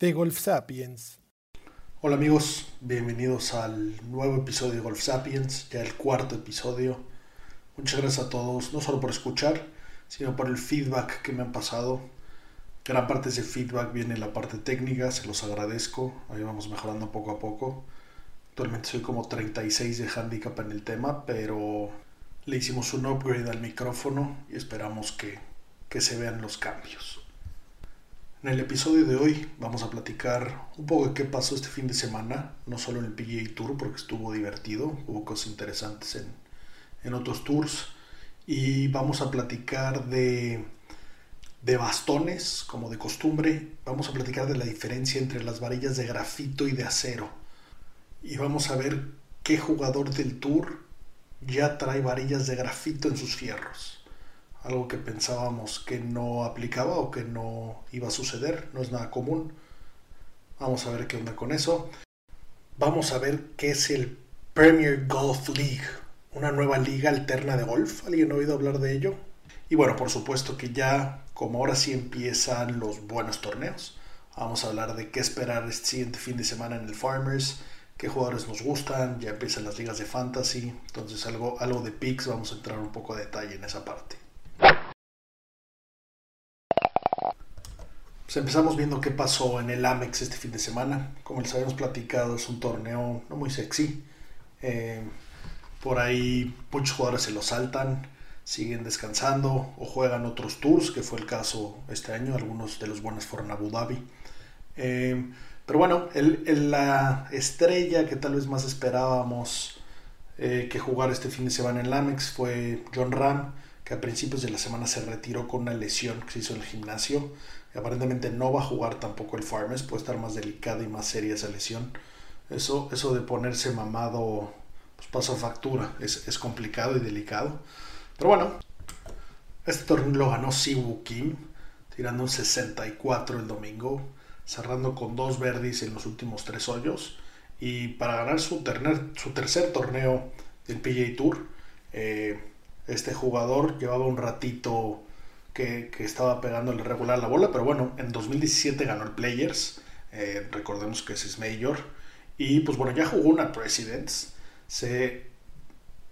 De Golf Sapiens. Hola amigos, bienvenidos al nuevo episodio de Golf Sapiens, ya el cuarto episodio. Muchas gracias a todos, no solo por escuchar, sino por el feedback que me han pasado. Gran parte de ese feedback viene en la parte técnica, se los agradezco, ahí vamos mejorando poco a poco. Actualmente soy como 36 de handicap en el tema, pero le hicimos un upgrade al micrófono y esperamos que, que se vean los cambios. En el episodio de hoy vamos a platicar un poco de qué pasó este fin de semana, no solo en el PGA Tour porque estuvo divertido, hubo cosas interesantes en, en otros tours y vamos a platicar de, de bastones, como de costumbre, vamos a platicar de la diferencia entre las varillas de grafito y de acero y vamos a ver qué jugador del tour ya trae varillas de grafito en sus fierros algo que pensábamos que no aplicaba o que no iba a suceder, no es nada común. Vamos a ver qué onda con eso. Vamos a ver qué es el Premier Golf League, una nueva liga alterna de golf. ¿Alguien ha oído hablar de ello? Y bueno, por supuesto que ya, como ahora sí empiezan los buenos torneos, vamos a hablar de qué esperar este siguiente fin de semana en el Farmers, qué jugadores nos gustan, ya empiezan las ligas de fantasy, entonces algo, algo de picks, vamos a entrar un poco de detalle en esa parte. Pues empezamos viendo qué pasó en el Amex este fin de semana. Como les habíamos platicado, es un torneo no muy sexy. Eh, por ahí muchos jugadores se lo saltan, siguen descansando o juegan otros tours, que fue el caso este año. Algunos de los buenos fueron Abu Dhabi. Eh, pero bueno, la estrella que tal vez más esperábamos eh, que jugar este fin de semana en el Amex fue John Ram, que a principios de la semana se retiró con una lesión que se hizo en el gimnasio aparentemente no va a jugar tampoco el Farmers, puede estar más delicada y más seria esa lesión. Eso, eso de ponerse mamado pues pasa factura, es, es complicado y delicado. Pero bueno, este torneo lo ganó Siwoo Kim, tirando un 64 el domingo, cerrando con dos verdis en los últimos tres hoyos. Y para ganar su, tercer torneo del PGA Tour, eh, este jugador llevaba un ratito que, estaba pegando el regular la bola, pero bueno, en 2017 ganó el Players, eh, recordemos que es Major, y pues bueno, ya jugó una Presidents, se,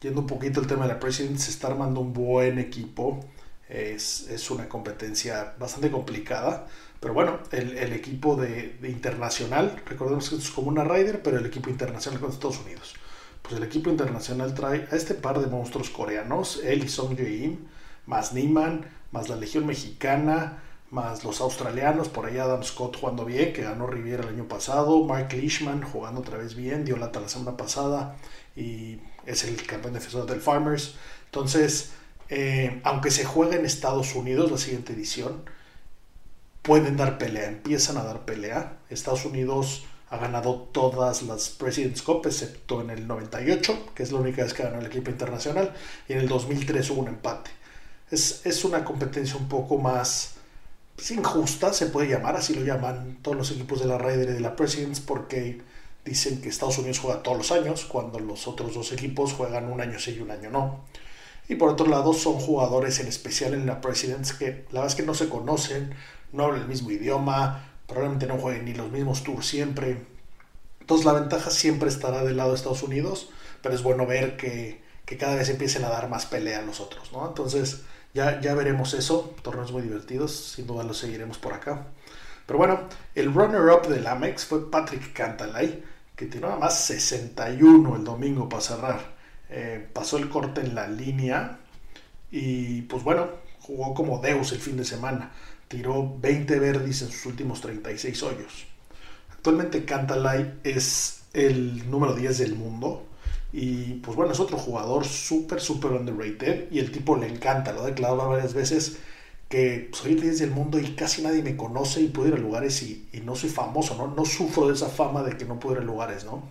yendo un poquito el tema de la Presidents, se está armando un buen equipo, es, es una competencia bastante complicada, pero bueno, el, equipo de, internacional, recordemos que esto es como una Ryder, pero el equipo internacional con Estados Unidos. Pues el equipo internacional trae a este par de monstruos coreanos, él y Song Jae-im, más Niman, más la Legión Mexicana, más los australianos, por ahí Adam Scott jugando bien, que ganó Riviera el año pasado, Mark Leishman jugando otra vez bien, dio lata la semana pasada y es el campeón defensor del Farmers. Entonces, eh, aunque se juegue en Estados Unidos la siguiente edición, pueden dar pelea, empiezan a dar pelea. Estados Unidos ha ganado todas las President's Cup, excepto en el 98, que es la única vez que ganó el equipo internacional, y en el 2003 hubo un empate es, una competencia un poco más pues, injusta, se puede llamar, así lo llaman todos los equipos de la Raider y de la Presidents, porque dicen que Estados Unidos juega todos los años, cuando los otros dos equipos juegan un año sí y un año no. Y por otro lado, son jugadores en especial en la Presidents que la verdad es que no se conocen, no hablan el mismo idioma, probablemente no jueguen ni los mismos tours siempre. Entonces la ventaja siempre estará del lado de Estados Unidos, pero es bueno ver que, que cada vez empiecen a dar más pelea a los otros, ¿no? Entonces, ya, ya veremos eso, torneos muy divertidos, sin duda los seguiremos por acá. Pero bueno, el runner-up del Amex fue Patrick Cantalay, que tiró nada más 61 el domingo para cerrar. Eh, pasó el corte en la línea y pues bueno, jugó como Deus el fin de semana. Tiró 20 verdis en sus últimos 36 hoyos. Actualmente Cantalay es el número 10 del mundo y pues bueno, es otro jugador súper, súper underrated. Y el tipo le encanta, lo ha declarado varias veces, que soy el 10 del mundo y casi nadie me conoce y puedo ir a lugares y, no soy famoso, ¿no? No sufro de esa fama de que no puedo ir a lugares, ¿no?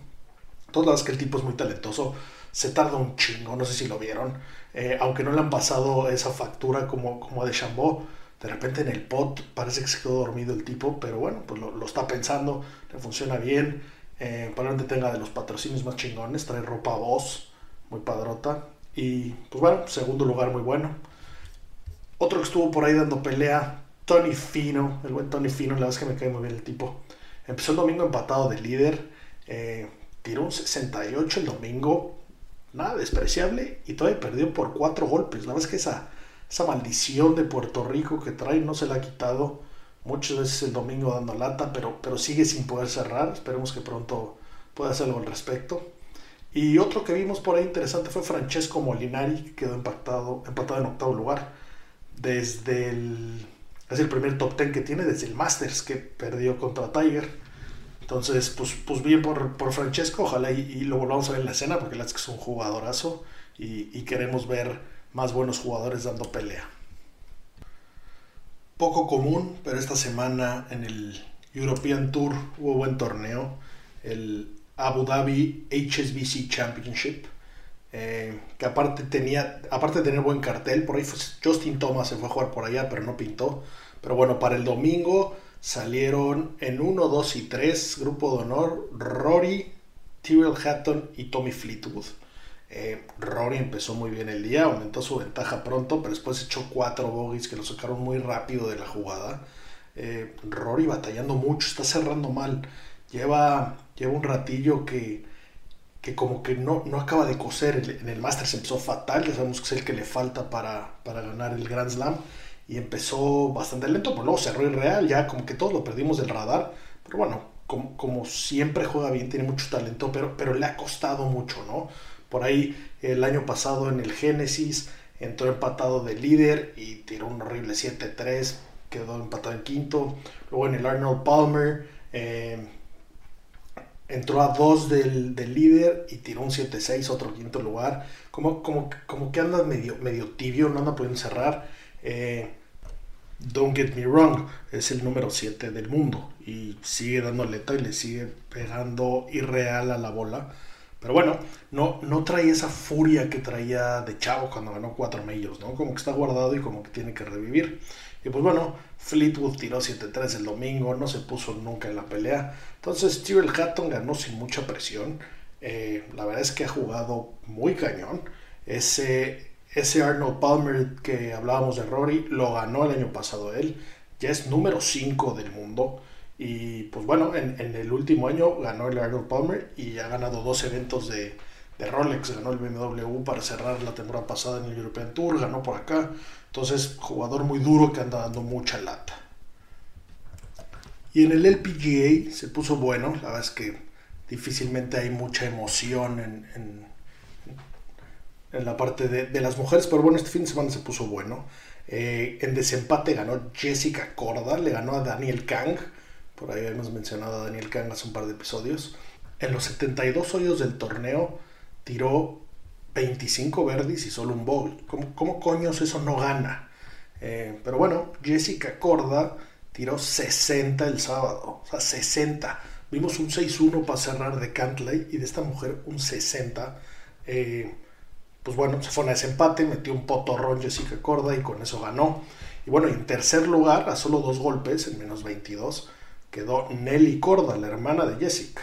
Todas las que el tipo es muy talentoso, se tarda un chingo, no sé si lo vieron, eh, aunque no le han pasado esa factura como, como a Deschambault, de repente en el pot parece que se quedó dormido el tipo, pero bueno, pues lo, lo está pensando, le funciona bien, eh, probablemente tenga de los patrocinios más chingones, trae ropa voz, muy padrota, y pues bueno, segundo lugar muy bueno. Otro que estuvo por ahí dando pelea, Tony Fino, el buen Tony Fino, la verdad es que me cae muy bien el tipo. Empezó el domingo empatado de líder, eh, tiró un 68 el domingo, nada despreciable, y todavía perdió por cuatro golpes. La verdad es que esa, esa maldición de Puerto Rico que trae no se la ha quitado muchas veces el domingo dando lata, pero, pero sigue sin poder cerrar. Esperemos que pronto pueda hacer algo al respecto. Y otro que vimos por ahí interesante fue Francesco Molinari, que quedó empatado, empatado en octavo lugar desde el... Es el primer top ten que tiene desde el Masters que perdió contra Tiger. Entonces, pues, pues bien por, por Francesco, ojalá y, lo volvamos a ver en la escena porque la es es un jugadorazo y, y queremos ver más buenos jugadores dando pelea. Poco común, pero esta semana en el European Tour hubo buen torneo, el Abu Dhabi HSBC Championship eh, que aparte tenía, aparte tener buen cartel, por ahí Justin Thomas se fue a jugar por allá, pero no pintó. Pero bueno, para el domingo salieron en 1, 2 y 3, grupo de honor, Rory, Tyrrell Hatton y Tommy Fleetwood. Eh, Rory empezó muy bien el día, aumentó su ventaja pronto, pero después echó cuatro bogies que lo sacaron muy rápido de la jugada. Eh, Rory batallando mucho, está cerrando mal. Lleva, lleva un ratillo que que como que no, no acaba de coser. En el Masters empezó fatal, ya sabemos que es el que le falta para, para ganar el Grand Slam. Y empezó bastante lento, pero luego cerró Real, ya como que todos lo perdimos del radar. Pero bueno, como, como siempre juega bien, tiene mucho talento, pero, pero le ha costado mucho, ¿no? Por ahí el año pasado en el Génesis entró empatado de líder y tiró un horrible 7-3, quedó empatado en quinto. Luego en el Arnold Palmer eh, entró a dos del, del líder y tiró un 7-6, otro quinto lugar. Como, como, como que anda medio, medio tibio, no anda pudiendo cerrar. Eh, don't get me wrong, es el número 7 del mundo y sigue dando aleta y le sigue pegando irreal a la bola. Pero bueno, no, no trae esa furia que traía de Chavo cuando ganó cuatro medios, ¿no? Como que está guardado y como que tiene que revivir. Y pues bueno, Fleetwood tiró 7-3 el domingo, no se puso nunca en la pelea. Entonces Tyrell Hatton ganó sin mucha presión. Eh, la verdad es que ha jugado muy cañón. Ese, ese Arnold Palmer que hablábamos de Rory lo ganó el año pasado él. Ya es número 5 del mundo. Y pues bueno, en, el último año ganó el Arnold Palmer y ha ganado dos eventos de, Rolex. Ganó el BMW para cerrar la temporada pasada en el European Tour, ganó por acá. Entonces, jugador muy duro que anda dando mucha lata. Y en el LPGA se puso bueno, la verdad es que difícilmente hay mucha emoción en, en, la parte de, de, las mujeres, pero bueno, este fin de semana se puso bueno. Eh, en desempate ganó Jessica Corda, le ganó a Daniel Kang, por ahí hemos mencionado a Daniel Kang hace un par de episodios. En los 72 hoyos del torneo tiró 25 verdis y solo un bogey. ¿Cómo, cómo coños eso no gana? Eh, pero bueno, Jessica Corda tiró 60 el sábado. O sea, 60. Vimos un 6-1 para cerrar de Cantley y de esta mujer un 60. Eh, pues bueno, se fue a ese empate, metió un potorrón Jessica Corda y con eso ganó. Y bueno, en tercer lugar, a solo dos golpes, en menos 22, quedó Nelly Corda, la hermana de Jessica.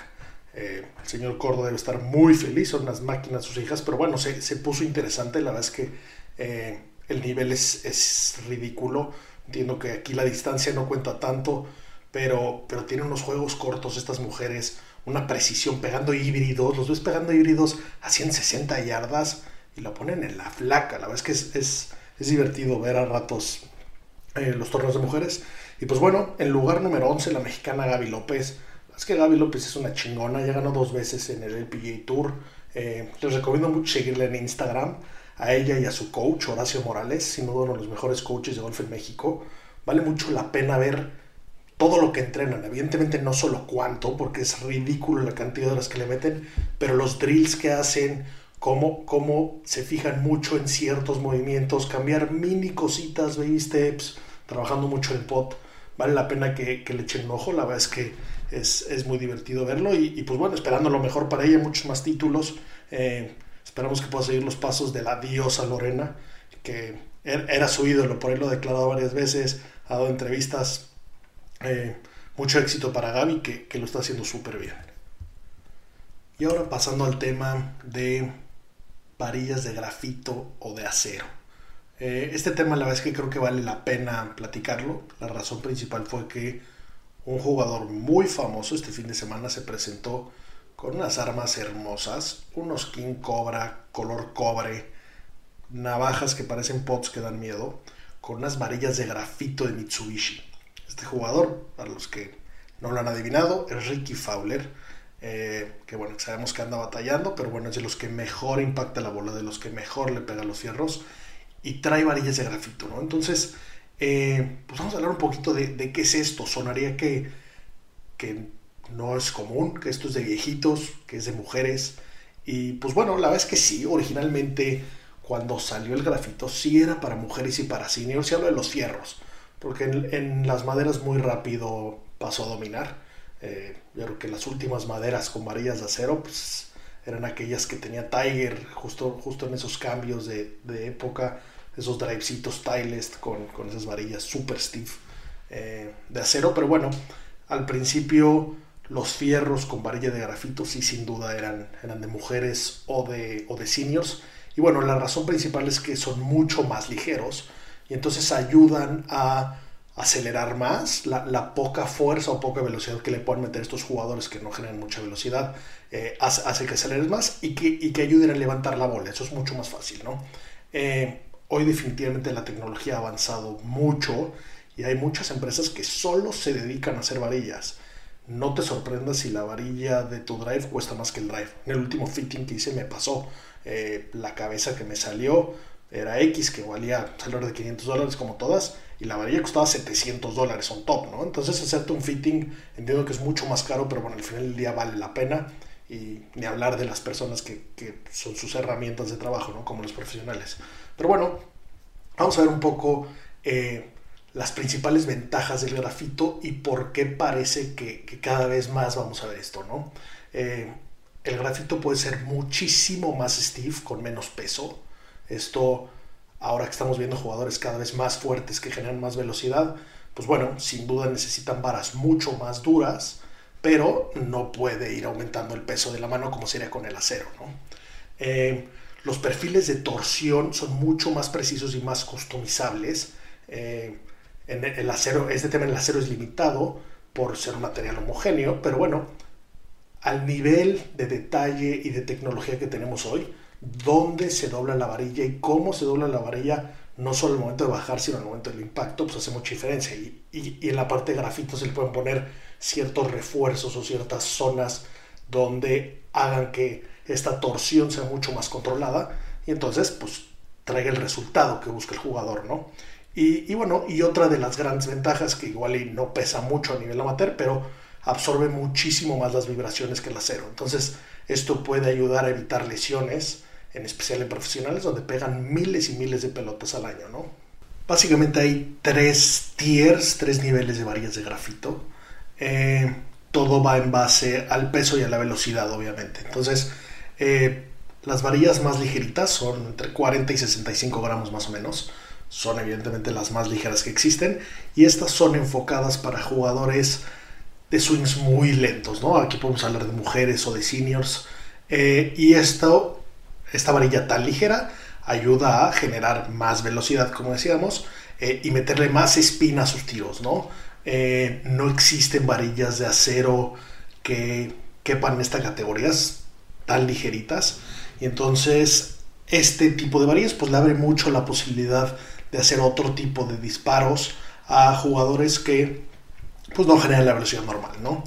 Eh, el señor Cordo debe estar muy feliz, son unas máquinas sus hijas, pero bueno, se, se puso interesante, la verdad es que eh, el nivel es, es, ridículo, entiendo que aquí la distancia no cuenta tanto, pero, pero tienen unos juegos cortos estas mujeres, una precisión pegando híbridos, los ves pegando híbridos a 160 yardas y la ponen en la flaca, la verdad es que es, es, es divertido ver a ratos eh, los torneos de mujeres. Y pues bueno, en lugar número 11 la mexicana Gaby López, es que Gaby López es una chingona, ya ganó dos veces en el LPGA Tour. Eh, les recomiendo mucho seguirle en Instagram a ella y a su coach, Horacio Morales, sin duda uno de los mejores coaches de golf en México. Vale mucho la pena ver todo lo que entrenan. Evidentemente no solo cuánto, porque es ridículo la cantidad de horas que le meten, pero los drills que hacen, cómo, cómo se fijan mucho en ciertos movimientos, cambiar mini cositas, baby steps, trabajando mucho el pot. Vale la pena que, que le echen un ojo, la verdad es que es, es muy divertido verlo y, y, pues bueno, esperando lo mejor para ella, muchos más títulos. Eh, esperamos que pueda seguir los pasos de la diosa Lorena, que er, era su ídolo, por ahí lo ha declarado varias veces, ha dado entrevistas. Eh, mucho éxito para Gaby, que, que lo está haciendo súper bien. Y ahora pasando al tema de varillas de grafito o de acero. Eh, este tema la verdad es que creo que vale la pena platicarlo. La razón principal fue que un jugador muy famoso este fin de semana se presentó con unas armas hermosas, unos King Cobra color cobre, navajas que parecen pots que dan miedo, con unas varillas de grafito de Mitsubishi. Este jugador, para los que no lo han adivinado, es Ricky Fowler, eh, que bueno, sabemos que anda batallando, pero bueno, es de los que mejor impacta la bola, de los que mejor le pega los fierros y trae varillas de grafito, ¿no? Entonces, eh, pues vamos a hablar un poquito de, de, qué es esto. Sonaría que, que no es común, que esto es de viejitos, que es de mujeres. Y pues bueno, la verdad es que sí, originalmente cuando salió el grafito sí era para mujeres y para seniors, y hablo de los fierros, porque en, en las maderas muy rápido pasó a dominar. Eh, yo creo que las últimas maderas con varillas de acero pues, eran aquellas que tenía Tiger justo, justo en esos cambios de, de época, esos drivecitos Stylist con, con esas varillas super stiff eh, de acero. Pero bueno, al principio los fierros con varilla de grafito sí sin duda eran, eran de mujeres o de, o de seniors. Y bueno, la razón principal es que son mucho más ligeros y entonces ayudan a acelerar más, la, poca fuerza o poca velocidad que le pueden meter estos jugadores que no generan mucha velocidad, eh, hace, hace, que aceleres más y que, y que, ayuden a levantar la bola. Eso es mucho más fácil, ¿no? Eh, hoy definitivamente la tecnología ha avanzado mucho y hay muchas empresas que solo se dedican a hacer varillas. No te sorprendas si la varilla de tu drive cuesta más que el drive. En el último fitting que hice me pasó. Eh, la cabeza que me salió era X, que valía alrededor de 500 dólares como todas y la varilla costaba 700 dólares on top, ¿no? Entonces hacerte un fitting entiendo que es mucho más caro, pero bueno, al final del día vale la pena y ni hablar de las personas que, que son sus herramientas de trabajo, ¿no? Como los profesionales. Pero bueno, vamos a ver un poco eh, las principales ventajas del grafito y por qué parece que, que cada vez más vamos a ver esto, ¿no? Eh, el grafito puede ser muchísimo más stiff con menos peso. Esto ahora que estamos viendo jugadores cada vez más fuertes que generan más velocidad, pues bueno, sin duda necesitan varas mucho más duras, pero no puede ir aumentando el peso de la mano como sería con el acero. ¿no? Eh, los perfiles de torsión son mucho más precisos y más customizables. Eh, en el acero, este tema en el acero es limitado por ser un material homogéneo, pero bueno, al nivel de detalle y de tecnología que tenemos hoy, dónde se dobla la varilla y cómo se dobla la varilla, no solo el momento de bajar, sino el momento del impacto, pues hace mucha diferencia. Y, y en la parte de grafito se le pueden poner ciertos refuerzos o ciertas zonas donde hagan que esta torsión sea mucho más controlada y entonces pues traiga el resultado que busca el jugador, ¿no? Y, y bueno, y otra de las grandes ventajas que igual y no pesa mucho a nivel amateur, pero absorbe muchísimo más las vibraciones que el acero. Entonces, esto puede ayudar a evitar lesiones, en especial en profesionales, donde pegan miles y miles de pelotas al año, ¿no? Básicamente hay tres tiers, tres niveles de varillas de grafito. Eh, todo va en base al peso y a la velocidad, obviamente. Entonces, eh, las varillas más ligeritas son entre 40 y 65 gramos más o menos. Son evidentemente las más ligeras que existen. Y estas son enfocadas para jugadores de swings muy lentos, ¿no? Aquí podemos hablar de mujeres o de seniors. Eh, y esto, esta varilla tan ligera ayuda a generar más velocidad, como decíamos, y meterle más espina a sus tiros, ¿no? Eh, no existen varillas de acero que quepan en esta categoría tan ligeritas. Y entonces, este tipo de varillas, pues le abre mucho la posibilidad de hacer otro tipo de disparos a jugadores que pues no generan la velocidad normal, ¿no?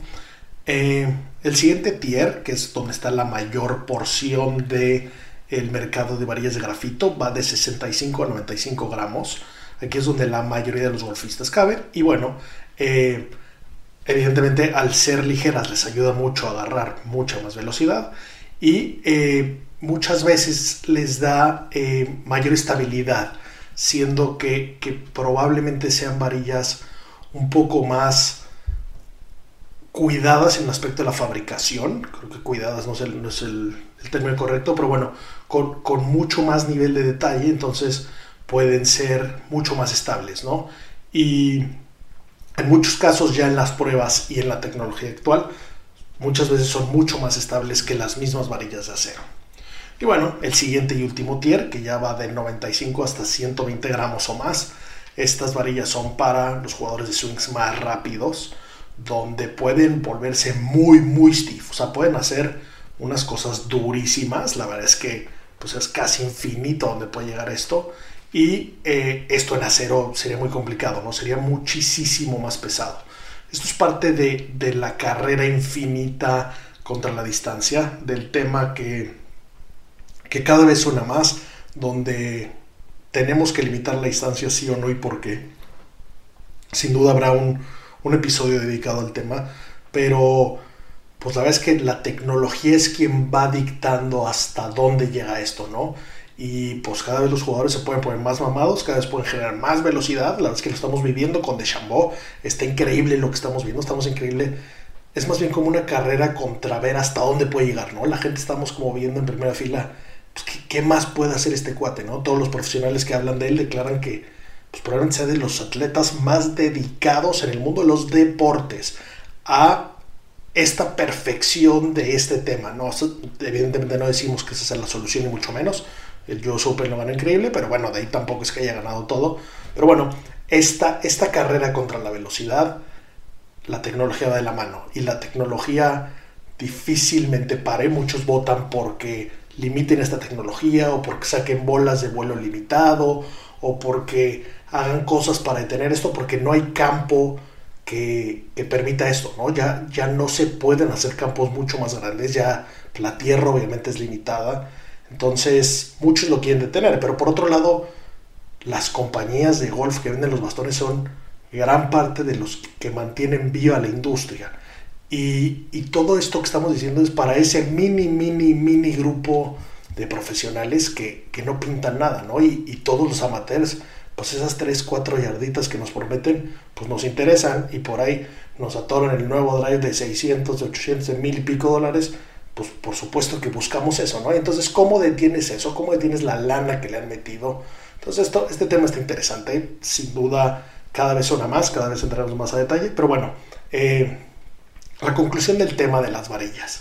Eh, el siguiente tier, que es donde está la mayor porción de mercado de varillas de grafito, va de 65 a 95 gramos. Aquí es donde la mayoría de los golfistas caben. Y bueno, eh, evidentemente al ser ligeras les ayuda mucho a agarrar mucha más velocidad. Y eh, muchas veces les da eh, mayor estabilidad, siendo que, probablemente sean varillas un poco más cuidadas en el aspecto de la fabricación, creo que cuidadas no es el término correcto, pero bueno, con, con, mucho más nivel de detalle, entonces pueden ser mucho más estables, ¿no? Y en muchos casos ya en las pruebas y en la tecnología actual, muchas veces son mucho más estables que las mismas varillas de acero. Y bueno, el siguiente y último tier, que ya va de 95 hasta 120 gramos o más. Estas varillas son para los jugadores de swings más rápidos, donde pueden volverse muy, muy stiff. O sea, pueden hacer unas cosas durísimas. La verdad es que pues es casi infinito donde puede llegar esto. Y eh, esto en acero sería muy complicado, ¿no? Sería muchísimo más pesado. Esto es parte de, de la carrera infinita contra la distancia, del tema que, que cada vez suena más, donde tenemos que limitar la distancia sí o no y por qué. Sin duda habrá un, un episodio dedicado al tema, pero pues la verdad es que la tecnología es quien va dictando hasta dónde llega esto, ¿no? Y pues cada vez los jugadores se pueden poner más mamados, cada vez pueden generar más velocidad. La verdad es que lo estamos viviendo con Deschambault. Está increíble lo que estamos viendo, estamos increíble. Es más bien como una carrera contra ver hasta dónde puede llegar, ¿no? La gente estamos como viendo en primera fila, pues, ¿qué, ¿qué, más puede hacer este cuate, ¿no? Todos los profesionales que hablan de él declaran que pues, probablemente sea de los atletas más dedicados en el mundo de los deportes a esta perfección de este tema, ¿no? Evidentemente no decimos que esa sea la solución ni mucho menos, el US Open lo ganó increíble, pero bueno, de ahí tampoco es que haya ganado todo. Pero bueno, esta, esta carrera contra la velocidad, la tecnología va de la mano. Y la tecnología difícilmente pare. Muchos votan porque limiten esta tecnología o porque saquen bolas de vuelo limitado o porque hagan cosas para detener esto porque no hay campo que, que, permita esto, ¿no? Ya, ya no se pueden hacer campos mucho más grandes, ya la tierra obviamente es limitada entonces, muchos lo quieren detener, pero por otro lado, las compañías de golf que venden los bastones son gran parte de los que mantienen viva la industria. Y, todo esto que estamos diciendo es para ese mini, mini, mini grupo de profesionales que, que no pintan nada, ¿no? Y, todos los amateurs, pues esas 3, 4 yarditas que nos prometen, pues nos interesan y por ahí nos atoran el nuevo drive de 600, de 800, de mil y pico dólares pues por supuesto que buscamos eso, ¿no? Entonces, ¿cómo detienes eso? ¿Cómo detienes la lana que le han metido? Entonces, esto, este tema está interesante, sin duda cada vez suena más, cada vez entraremos más a detalle, pero bueno, eh, la conclusión del tema de las varillas.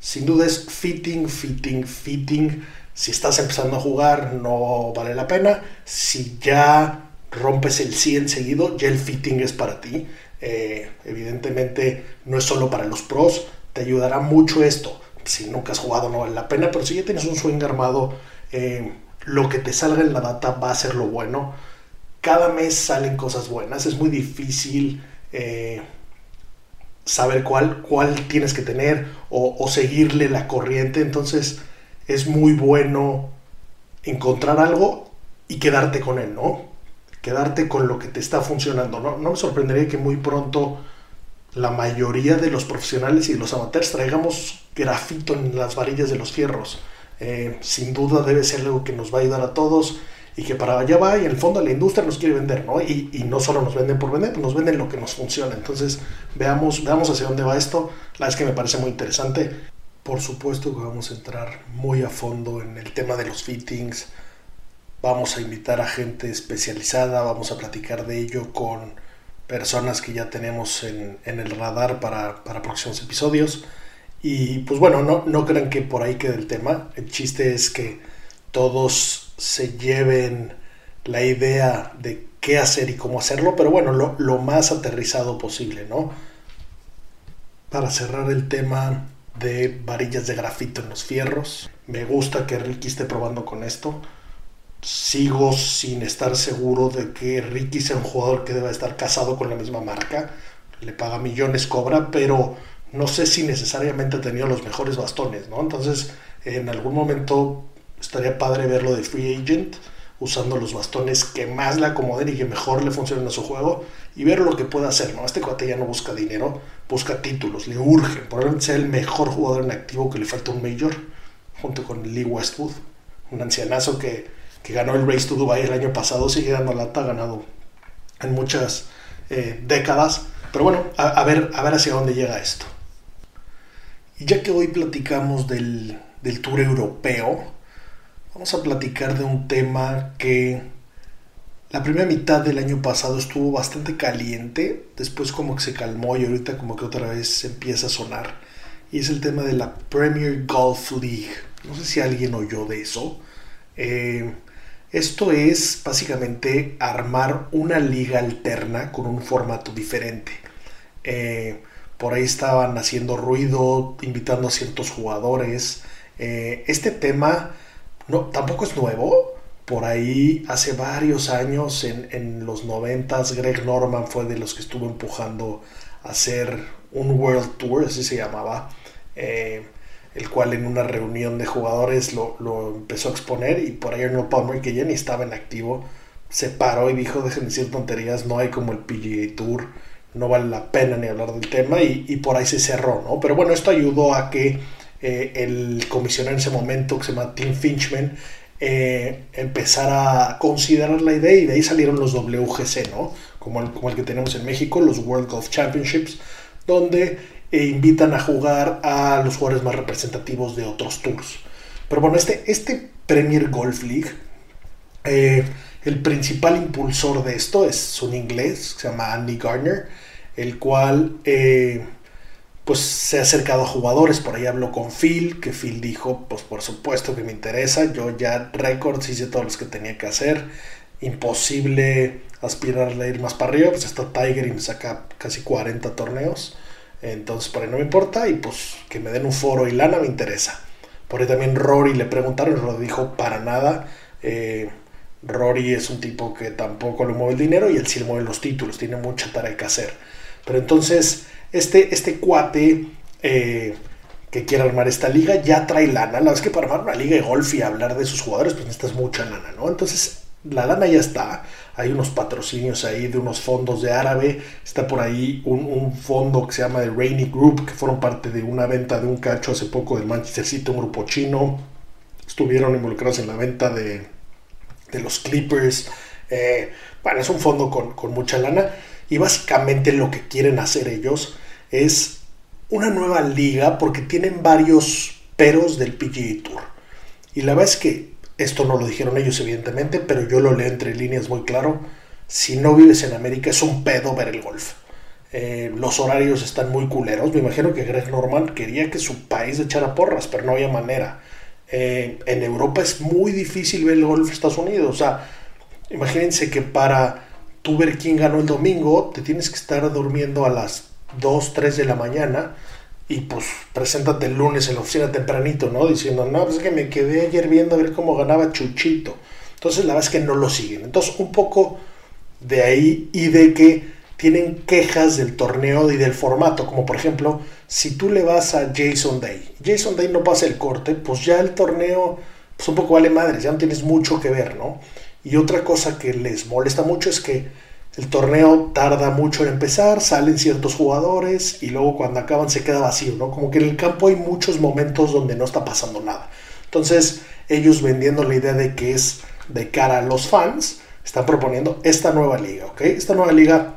Sin duda es fitting, fitting, fitting. Si estás empezando a jugar no vale la pena. Si ya rompes el 100 seguido, ya el fitting es para ti. Eh, evidentemente no es solo para los pros, te ayudará mucho esto. Si nunca has jugado no vale la pena, pero si ya tienes un swing armado, eh, lo que te salga en la data va a ser lo bueno. Cada mes salen cosas buenas, es muy difícil eh, saber cuál, cuál tienes que tener o, o seguirle la corriente, entonces es muy bueno encontrar algo y quedarte con él, ¿no? Quedarte con lo que te está funcionando. No, no me sorprendería que muy pronto la mayoría de los profesionales y los amateurs traigamos grafito en las varillas de los fierros. Eh, sin duda debe ser algo que nos va a ayudar a todos y que para allá va y en el fondo la industria nos quiere vender, ¿no? Y, y no solo nos venden por vender, nos venden lo que nos funciona. Entonces veamos, veamos hacia dónde va esto. La es que me parece muy interesante. Por supuesto que vamos a entrar muy a fondo en el tema de los fittings. Vamos a invitar a gente especializada, vamos a platicar de ello con personas que ya tenemos en, el radar para, para, próximos episodios. Y pues bueno, no, no crean que por ahí quede el tema. El chiste es que todos se lleven la idea de qué hacer y cómo hacerlo, pero bueno, lo, lo más aterrizado posible, ¿no? Para cerrar el tema de varillas de grafito en los fierros, me gusta que Ricky esté probando con esto sigo sin estar seguro de que Ricky sea un jugador que deba estar casado con la misma marca. Le paga millones, cobra, pero no sé si necesariamente ha tenido los mejores bastones, ¿no? Entonces, en algún momento estaría padre verlo de free agent, usando los bastones que más le acomoden y que mejor le funcionen a su juego y ver lo que puede hacer, ¿no? Este cuate ya no busca dinero, busca títulos, le urge, probablemente sea el mejor jugador en activo que le falta un major junto con Lee Westwood, un ancianazo que, que ganó el Race to Dubai el año pasado, sigue dando lata, ha ganado en muchas eh, décadas. Pero bueno, a, ver, a ver hacia dónde llega esto. Y ya que hoy platicamos del, del tour europeo, vamos a platicar de un tema que la primera mitad del año pasado estuvo bastante caliente, después como que se calmó y ahorita como que otra vez empieza a sonar. Y es el tema de la Premier Golf League. No sé si alguien oyó de eso. Eh, esto es básicamente armar una liga alterna con un formato diferente. Eh, por ahí estaban haciendo ruido, invitando a ciertos jugadores. Eh, este tema no, tampoco es nuevo. Por ahí hace varios años, en, los noventas, Greg Norman fue de los que estuvo empujando a hacer un World Tour, así se llamaba. Eh, el cual en una reunión de jugadores lo, empezó a exponer y por ahí Arnold Palmer, que ya ni estaba en activo, se paró y dijo, dejen de decir tonterías, no hay como el PGA Tour, no vale la pena ni hablar del tema y, por ahí se cerró, ¿no? Pero bueno, esto ayudó a que eh, el comisionado en ese momento, que se llama Tim Finchman, eh, empezara a considerar la idea y de ahí salieron los WGC, ¿no? Como el, como el que tenemos en México, los World Golf Championships, donde e invitan a jugar a los jugadores más representativos de otros tours. Pero bueno, este, este Premier Golf League, eh, el principal impulsor de esto es un inglés que se llama Andy Gardner, el cual eh, pues se ha acercado a jugadores, por ahí habló con Phil, que Phil dijo, pues por supuesto que me interesa, yo ya récords hice todos los que tenía que hacer, imposible aspirarle a ir más para arriba, pues está Tiger y me saca casi 40 torneos. Entonces, por ahí no me importa y pues que me den un foro y lana me interesa. Por ahí también Rory le preguntaron Rory dijo para nada. Eh, Rory es un tipo que tampoco le mueve el dinero y él sí le mueve los títulos, tiene mucha tarea que hacer. Pero entonces, este, este cuate eh, que quiere armar esta liga ya trae lana. La verdad es que para armar una liga de golf y hablar de sus jugadores, pues necesitas mucha lana, ¿no? Entonces, la lana ya está. Hay unos patrocinios ahí de unos fondos de árabe, está por ahí un, fondo que se llama The Rainy Group, que fueron parte de una venta de un cacho hace poco del Manchester City, un grupo chino, estuvieron involucrados en la venta de, los Clippers, eh, bueno, es un fondo con, con mucha lana. Y básicamente lo que quieren hacer ellos es una nueva liga porque tienen varios peros del PGA Tour. Y la verdad es que esto no lo dijeron ellos, evidentemente, pero yo lo leo entre líneas muy claro. Si no vives en América, es un pedo ver el golf. Eh, los horarios están muy culeros. Me imagino que Greg Norman quería que su país echara porras, pero no había manera. Eh, en Europa es muy difícil ver el golf en Estados Unidos. O sea, imagínense que para tú ver quién ganó el domingo, te tienes que estar durmiendo a las 2, 3 de la mañana y pues preséntate el lunes en la oficina tempranito, ¿no? Diciendo, no, pues es que me quedé ayer viendo a ver cómo ganaba Chuchito. Entonces la verdad es que no lo siguen. Entonces un poco de ahí y de que tienen quejas del torneo y del formato, como por ejemplo, si tú le vas a Jason Day, Jason Day no pasa el corte, pues ya el torneo, pues un poco vale madre, ya no tienes mucho que ver, ¿no? Y otra cosa que les molesta mucho es que el torneo tarda mucho en empezar, salen ciertos jugadores y luego cuando acaban se queda vacío, ¿no? Como que en el campo hay muchos momentos donde no está pasando nada. Entonces, ellos vendiendo la idea de que es de cara a los fans, están proponiendo esta nueva liga, ¿ok? Esta nueva liga,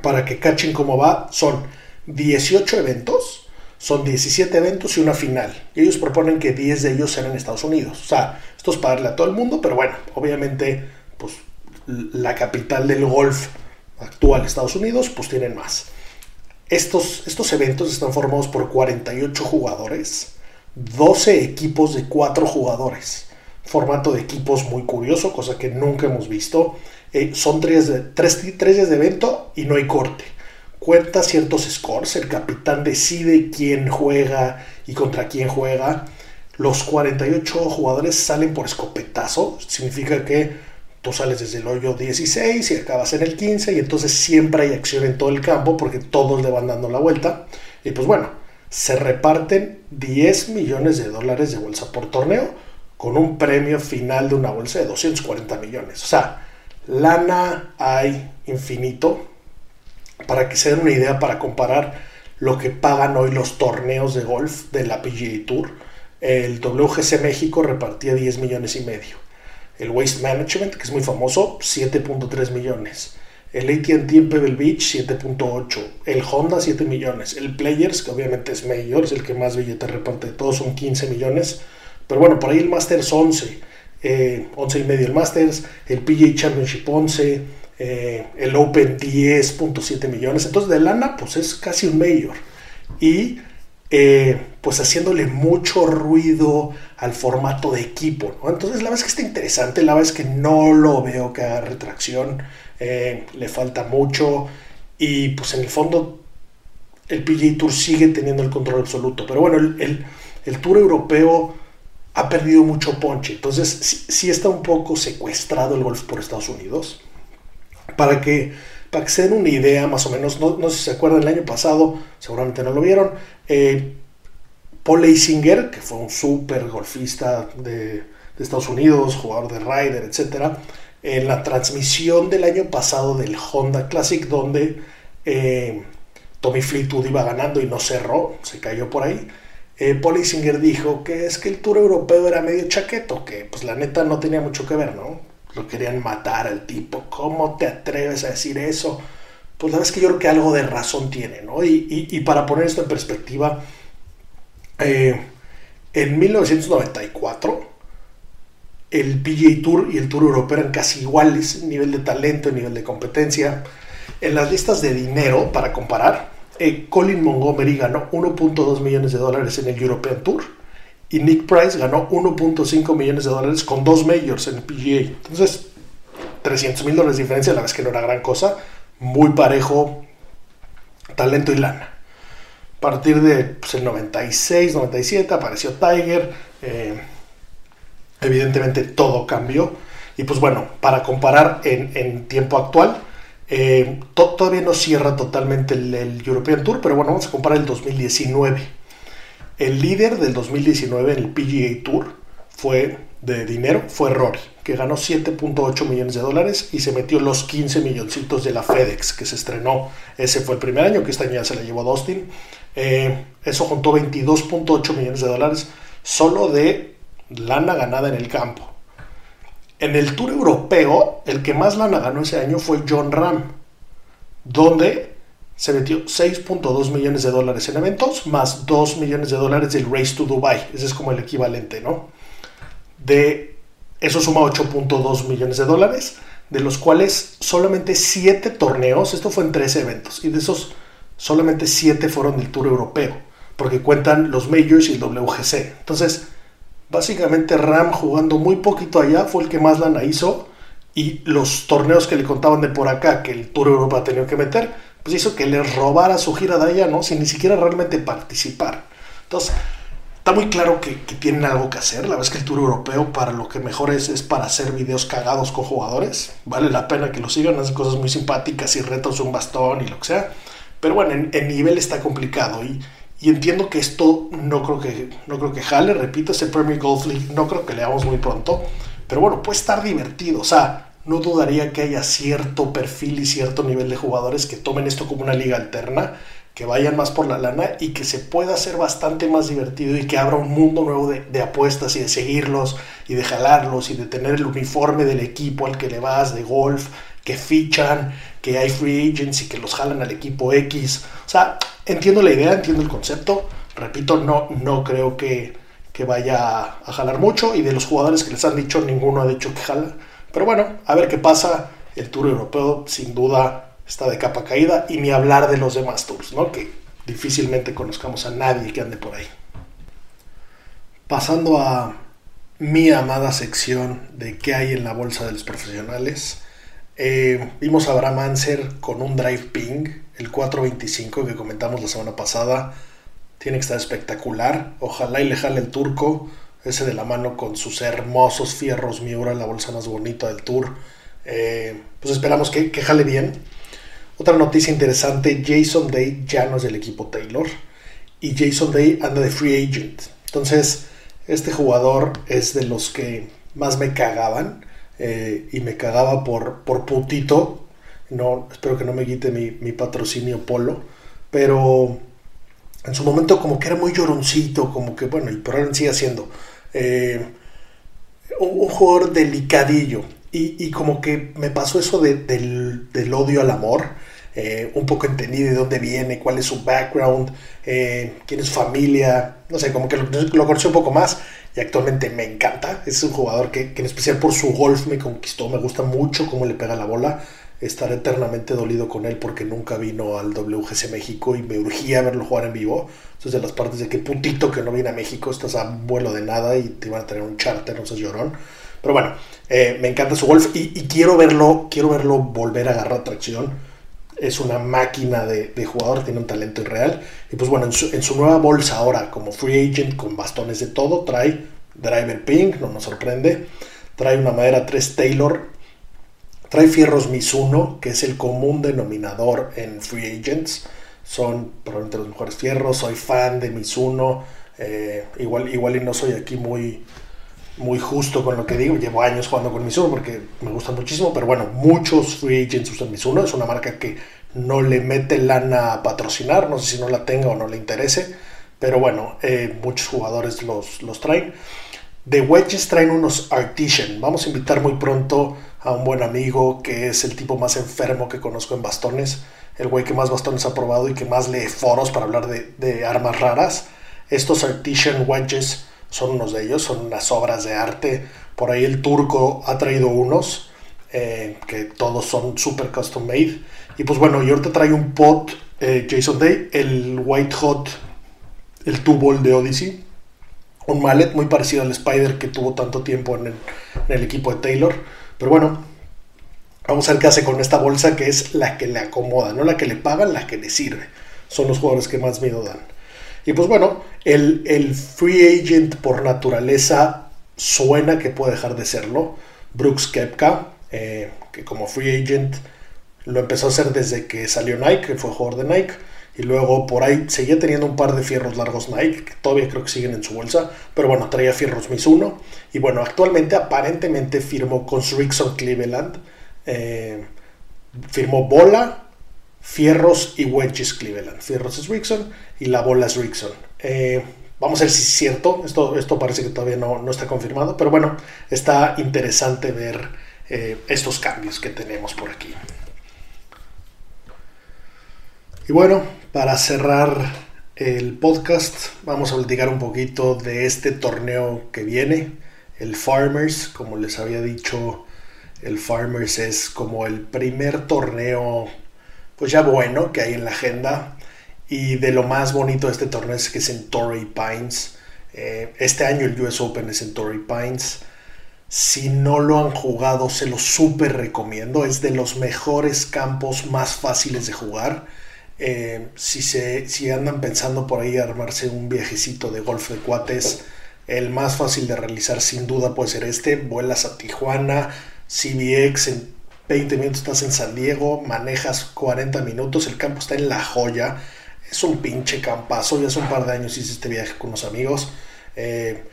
para que cachen cómo va, son 18 eventos, son 17 eventos y una final. Y ellos proponen que 10 de ellos sean en Estados Unidos. O sea, esto es para darle a todo el mundo, pero bueno, obviamente, pues la capital del golf actual, Estados Unidos, pues tienen más. Estos, estos eventos están formados por 48 jugadores, 12 equipos de 4 jugadores. Formato de equipos muy curioso, cosa que nunca hemos visto. Eh, son 3 días de evento y no hay corte. Cuenta ciertos scores, el capitán decide quién juega y contra quién juega. Los 48 jugadores salen por escopetazo, significa que tú sales desde el hoyo 16 y acabas en el 15 y entonces siempre hay acción en todo el campo porque todos le van dando la vuelta. Y pues bueno, se reparten 10 millones de dólares de bolsa por torneo con un premio final de una bolsa de 240 millones. O sea, lana hay infinito. Para que se den una idea, para comparar lo que pagan hoy los torneos de golf de la PGA Tour El WGC México repartía 10 millones y medio. El Waste Management, que es muy famoso, 7.3 millones. El ATT en Pebble Beach, 7.8. El Honda, 7 millones. El Players, que obviamente es mayor, es el que más billetes reparte todos, son 15 millones. Pero bueno, por ahí el Masters 11. 11 y medio el Masters. El PGA Championship 11. Eh, el Open 10.7 millones. Entonces de lana, pues es casi un mayor. Y eh, pues haciéndole mucho ruido al formato de equipo. Entonces la verdad es que está interesante, la verdad es que no lo veo que haga retracción, eh, le falta mucho y pues en el fondo el PGA Tour sigue teniendo el control absoluto. Pero bueno, el, el, Tour europeo ha perdido mucho ponche, entonces sí, está un poco secuestrado el golf por Estados Unidos. Para que, para que se den una idea más o menos, no, no sé si se acuerdan el año pasado, seguramente no lo vieron, eh, Paul Eisinger, que fue un súper golfista de, Estados Unidos, jugador de Ryder, etc., en la transmisión del año pasado del Honda Classic, donde eh, Tommy Fleetwood iba ganando y no cerró, se cayó por ahí. Eh, Paul Eisinger dijo que es que el Tour Europeo era medio chaqueto, que pues la neta no tenía mucho que ver, ¿no? Lo querían matar al tipo, ¿cómo te atreves a decir eso? pues la verdad es que yo creo que algo de razón tiene, ¿no? Y, para poner esto en perspectiva, eh, en 1994 el PGA Tour y el Tour Europeo eran casi iguales nivel de talento, en nivel de competencia. En las listas de dinero, para comparar, eh, Colin Montgomery ganó 1.2 millones de dólares en el European Tour y Nick Price ganó 1.5 millones de dólares con dos majors en PGA. Entonces, 300 mil dólares de diferencia, la es que no era gran cosa muy parejo talento y lana. A partir de pues, el 96, 97 apareció Tiger. Eh, evidentemente todo cambió. Y pues bueno, para comparar en, tiempo actual, eh, todavía no cierra totalmente el, el, European Tour, pero bueno, vamos a comparar el 2019. El líder del 2019 en el PGA Tour fue de dinero fue Rory, que ganó 7.8 millones de dólares y se metió los 15 milloncitos de la FedEx que se estrenó. Ese fue el primer año, que este año ya se la llevó a Dustin. Eh, eso juntó 22.8 millones de dólares solo de lana ganada en el campo. En el Tour Europeo, el que más lana ganó ese año fue John Ram, donde se metió 6.2 millones de dólares en eventos, más 2 millones de dólares del Race to Dubai. Ese es como el equivalente, ¿no? de eso suma 8.2 millones de dólares, de los cuales solamente 7 torneos, esto fue en 13 eventos, y de esos solamente 7 fueron del Tour Europeo, porque cuentan los Majors y el WGC. Entonces, básicamente Ram jugando muy poquito allá fue el que más lana hizo, y los torneos que le contaban de por acá, que el Tour Europa tenido que meter, pues hizo que le robara su gira de allá, ¿no? Sin ni siquiera realmente participar. Entonces, Está muy claro que, tienen algo que hacer. La verdad es que el Tour Europeo para lo que mejor es es para hacer videos cagados con jugadores. Vale la pena que lo sigan, hacen cosas muy simpáticas y retos un bastón y lo que sea. Pero bueno, en, nivel está complicado y, y, entiendo que esto no creo que, no creo que jale. Repito, ese Premier Golf League no creo que le hagamos muy pronto. Pero bueno, puede estar divertido. O sea, no dudaría que haya cierto perfil y cierto nivel de jugadores que tomen esto como una liga alterna que vayan más por la lana y que se pueda hacer bastante más divertido y que abra un mundo nuevo de, apuestas y de seguirlos y de jalarlos y de tener el uniforme del equipo al que le vas de golf, que fichan, que hay free agents y que los jalan al equipo X. O sea, entiendo la idea, entiendo el concepto. Repito, no, no creo que, que vaya a jalar mucho y de los jugadores que les han dicho, ninguno ha dicho que jala. Pero bueno, a ver qué pasa. El Tour Europeo sin duda está de capa caída y ni hablar de los demás tours, ¿no? Que difícilmente conozcamos a nadie que ande por ahí. Pasando a mi amada sección de qué hay en la bolsa de los profesionales. Eh, vimos a Abraham Anser con un drive ping, el 425 que comentamos la semana pasada. Tiene que estar espectacular. Ojalá y le jale el turco, ese de la mano con sus hermosos fierros Miura, la bolsa más bonita del tour. Eh, pues esperamos que, que jale bien. Otra noticia interesante, Jason Day ya no es del equipo Taylor y Jason Day anda de free agent. Entonces, este jugador es de los que más me cagaban eh, y me cagaba por, por putito. No, espero que no me quite mi, patrocinio Polo, pero en su momento como que era muy lloroncito, como que bueno, y probablemente sigue siendo eh, un, jugador delicadillo. Y, como que me pasó eso del, odio al amor, eh, un poco entendí de dónde viene, cuál es su background, eh, quién es su familia, no sé, como que lo, lo, un poco más y actualmente me encanta. Es un jugador que, que en especial por su golf me conquistó, me gusta mucho cómo le pega la bola estaré eternamente dolido con él porque nunca vino al WGC México y me urgía verlo jugar en vivo. Entonces, de las partes de que putito que no viene a México, estás a vuelo de nada y te van a tener un charter, no seas llorón. Pero bueno, eh, me encanta su golf y, quiero verlo, quiero verlo volver a agarrar tracción. Es una máquina de, jugador, tiene un talento irreal. Y pues bueno, en su, nueva bolsa ahora, como free agent, con bastones de todo, trae driver pink, no nos sorprende. Trae una madera 3 Taylor Trae fierros Mizuno, que es el común denominador en free agents. Son probablemente los mejores fierros. Soy fan de Mizuno. Eh, igual, igual y no soy aquí muy, muy justo con lo que digo. Llevo años jugando con Mizuno porque me gusta muchísimo. Pero bueno, muchos free agents usan Mizuno. Es una marca que no le mete lana a patrocinar. No sé si no la tenga o no le interese. Pero bueno, eh, muchos jugadores los, los traen. De wedges traen unos Artisan. Vamos a invitar muy pronto a un buen amigo que es el tipo más enfermo que conozco en bastones, el güey que más bastones ha probado y que más lee foros para hablar de, armas raras. Estos Artisan Wedges son unos de ellos, son unas obras de arte. Por ahí el turco ha traído unos, eh, que todos son super custom made. Y pues bueno, y ahorita trae un pot eh, Jason Day, el White Hot, el tubo de Odyssey. Un mallet muy parecido al Spider que tuvo tanto tiempo en el equipo de Taylor pero bueno, vamos a ver qué hace con esta bolsa que es la que le acomoda, no la que le pagan, la que le sirve. Son los jugadores que más miedo dan. Y pues bueno, el, free agent por naturaleza suena que puede dejar de serlo. Brooks Kepka, eh, que como free agent lo empezó a hacer desde que salió Nike, que fue jugador de Nike y luego por ahí seguía teniendo un par de fierros largos Nike, que todavía creo que siguen en su bolsa, pero bueno, traía fierros Mizuno. Y bueno, actualmente aparentemente firmó con Rickson Cleveland, eh, firmó bola, fierros y wedges Cleveland. Fierros es Rickson y la bola es Rickson. Eh, vamos a ver si es cierto, esto, esto parece que todavía no, no está confirmado, pero bueno, está interesante ver eh, estos cambios que tenemos por aquí. Y bueno, para cerrar el podcast, vamos a platicar un poquito de este torneo que viene, el Farmers. Como les había dicho, el Farmers es como el primer torneo, pues ya bueno, que hay en la agenda. Y de lo más bonito de este torneo es que es en Torrey Pines. Eh, este año el US Open es en Torrey Pines. Si no lo han jugado, se lo súper recomiendo. Es de los mejores campos más fáciles de jugar eh, si, se, si andan pensando por ahí armarse un viajecito de golf de cuates, el más fácil de realizar sin duda puede ser este. Vuelas a Tijuana, CBX, en 20 minutos estás en San Diego, manejas 40 minutos, el campo está en La Joya. Es un pinche campazo, ya hace un par de años hice este viaje con unos amigos. Eh,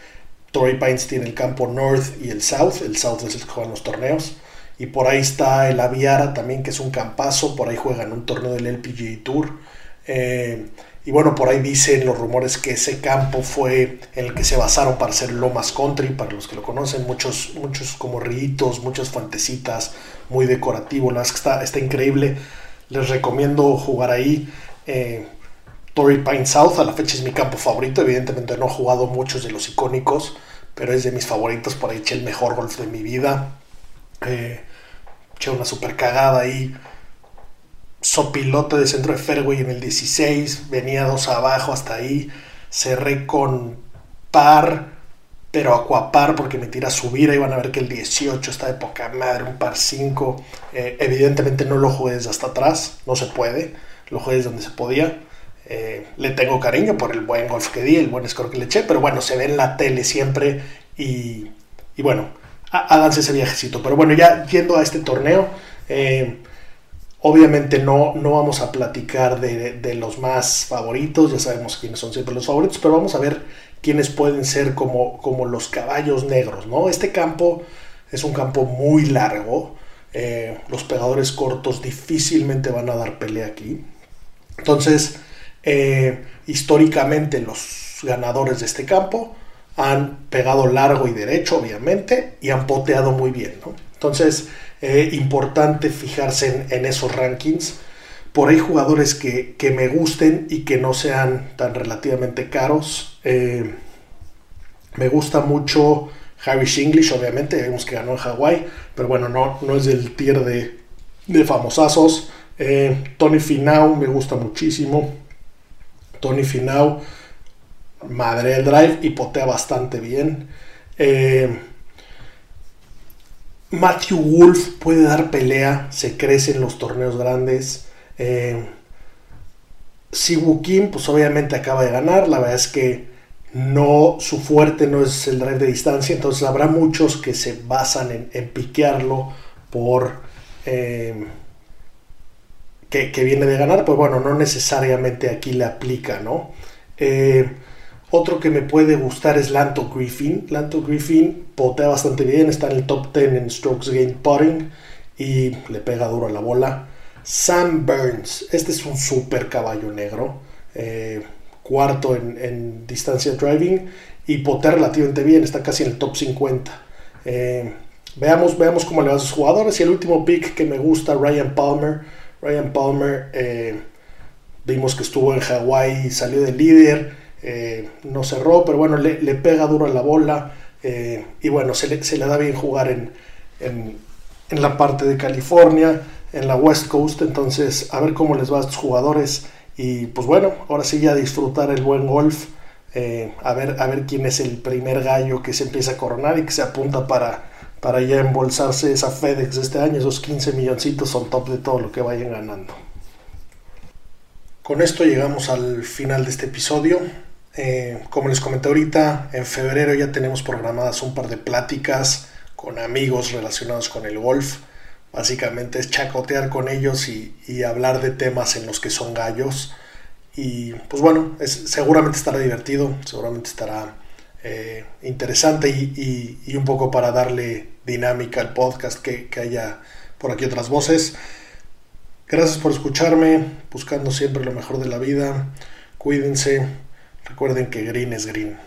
Torrey Pines tiene el campo North y el South, el South es el que juegan los torneos. Y por ahí está el Aviara también, que es un campazo. Por ahí juegan un torneo del LPGA Tour. Eh, y bueno, por ahí dicen los rumores que ese campo fue en el que se basaron para hacer Lomas Country, para los que lo conocen, muchos, muchos como ritos, muchas fantesitas, muy decorativo, la está, está increíble. Les recomiendo jugar ahí. Eh, Torrey Pine South, a la fecha es mi campo favorito, evidentemente no he jugado muchos de los icónicos, pero es de mis favoritos, por ahí eché el mejor golf de mi vida. Eh, una super cagada ahí. Sopilote de centro de fairway en el 16. Venía dos abajo hasta ahí. Cerré con par, pero acuapar porque me tira a subir. Ahí van a ver que el 18 está de poca madre, un par 5. Eh, evidentemente no lo jugué desde hasta atrás, no se puede. Lo jugué desde donde se podía. Eh, le tengo cariño por el buen golf que di, el buen score que le eché, pero bueno, se ve en la tele siempre y, y bueno, háganse ese viajecito. Pero bueno, ya yendo a este torneo, eh, obviamente no, no vamos a platicar de, los más favoritos, ya sabemos quiénes son siempre los favoritos, pero vamos a ver quiénes pueden ser como, como los caballos negros, ¿no? Este campo es un campo muy largo, eh, los pegadores cortos difícilmente van a dar pelea aquí. Entonces, Eh, históricamente los ganadores de este campo han pegado largo y derecho, obviamente, y han poteado muy bien. Entonces, eh, importante fijarse en, esos rankings. Por ahí jugadores que, me gusten y que no sean tan relativamente caros. Eh, me gusta mucho Harry English, obviamente, vemos que ganó en Hawái, pero bueno, no, no es del tier de, de famosazos. Eh, Tony Finau me gusta muchísimo. Tony Finau, madre del drive y potea bastante bien. Eh, Matthew Wolf puede dar pelea, se crece en los torneos grandes. Eh, Siwoo Kim, pues obviamente acaba de ganar. La verdad es que no, su fuerte no es el drive de distancia, entonces habrá muchos que se basan en, piquearlo por eh, que, viene de ganar, pues bueno, no necesariamente aquí le aplica, ¿no? Eh, otro que me puede gustar es Lanto Griffin. Lanto Griffin potea bastante bien, está en el top 10 en strokes gained putting y le pega duro a la bola. Sam Burns, este es un super caballo negro, eh, cuarto en, distancia driving y potea relativamente bien, está casi en el top 50. Eh, veamos, veamos cómo le va a sus jugadores. Y el último pick que me gusta, Ryan Palmer. Ryan Palmer, eh, vimos que estuvo en Hawái, salió de líder eh, no cerró, pero bueno, le, pega duro a la bola eh, y bueno, se le, da bien jugar en, en, en, la parte de California, en la West Coast, entonces a ver cómo les va a estos jugadores y pues bueno, ahora sí ya disfrutar el buen golf, eh, a, ver, a ver quién es el primer gallo que se empieza a coronar y que se apunta para, para ya embolsarse esa FedEx este año, esos 15 milloncitos son top de todo lo que vayan ganando. Con esto llegamos al final de este episodio. Eh, como les comenté ahorita, en febrero ya tenemos programadas un par de pláticas con amigos relacionados con el golf. Básicamente es chacotear con ellos y, hablar de temas en los que son gallos. Y pues bueno, seguramente estará divertido, seguramente estará eh, interesante y, un poco para darle dinámica al podcast que haya por aquí otras voces. Gracias por escucharme, buscando siempre lo mejor de la vida. Cuídense. Recuerden que green es green.